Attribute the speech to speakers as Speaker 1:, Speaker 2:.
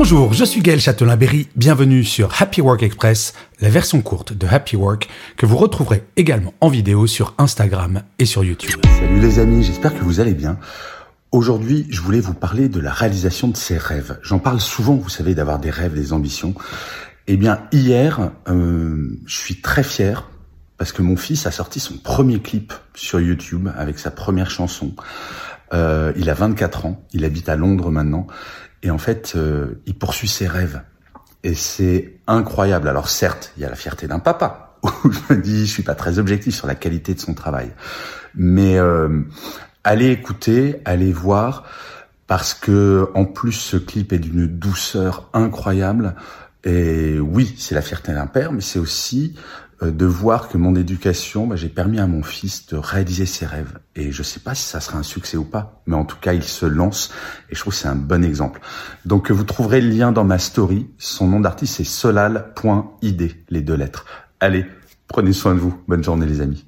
Speaker 1: Bonjour, je suis Gaël Châtelain-Berry, bienvenue sur Happy Work Express, la version courte de Happy Work que vous retrouverez également en vidéo sur Instagram et sur YouTube.
Speaker 2: Salut les amis, j'espère que vous allez bien. Aujourd'hui, je voulais vous parler de la réalisation de ses rêves. J'en parle souvent, vous savez, d'avoir des rêves, des ambitions. Eh bien, hier, euh, je suis très fier parce que mon fils a sorti son premier clip sur YouTube avec sa première chanson. Euh, il a 24 ans, il habite à Londres maintenant, et en fait, euh, il poursuit ses rêves. Et c'est incroyable. Alors certes, il y a la fierté d'un papa, je me dis, je suis pas très objectif sur la qualité de son travail. Mais euh, allez écouter, allez voir, parce que en plus ce clip est d'une douceur incroyable. Et oui, c'est la fierté d'un père, mais c'est aussi euh, de voir que mon éducation, bah, j'ai permis à mon fils de réaliser ses rêves. Et je sais pas si ça sera un succès ou pas, mais en tout cas, il se lance et je trouve que c'est un bon exemple. Donc, vous trouverez le lien dans ma story. Son nom d'artiste, c'est solal.id, les deux lettres. Allez, prenez soin de vous. Bonne journée, les amis.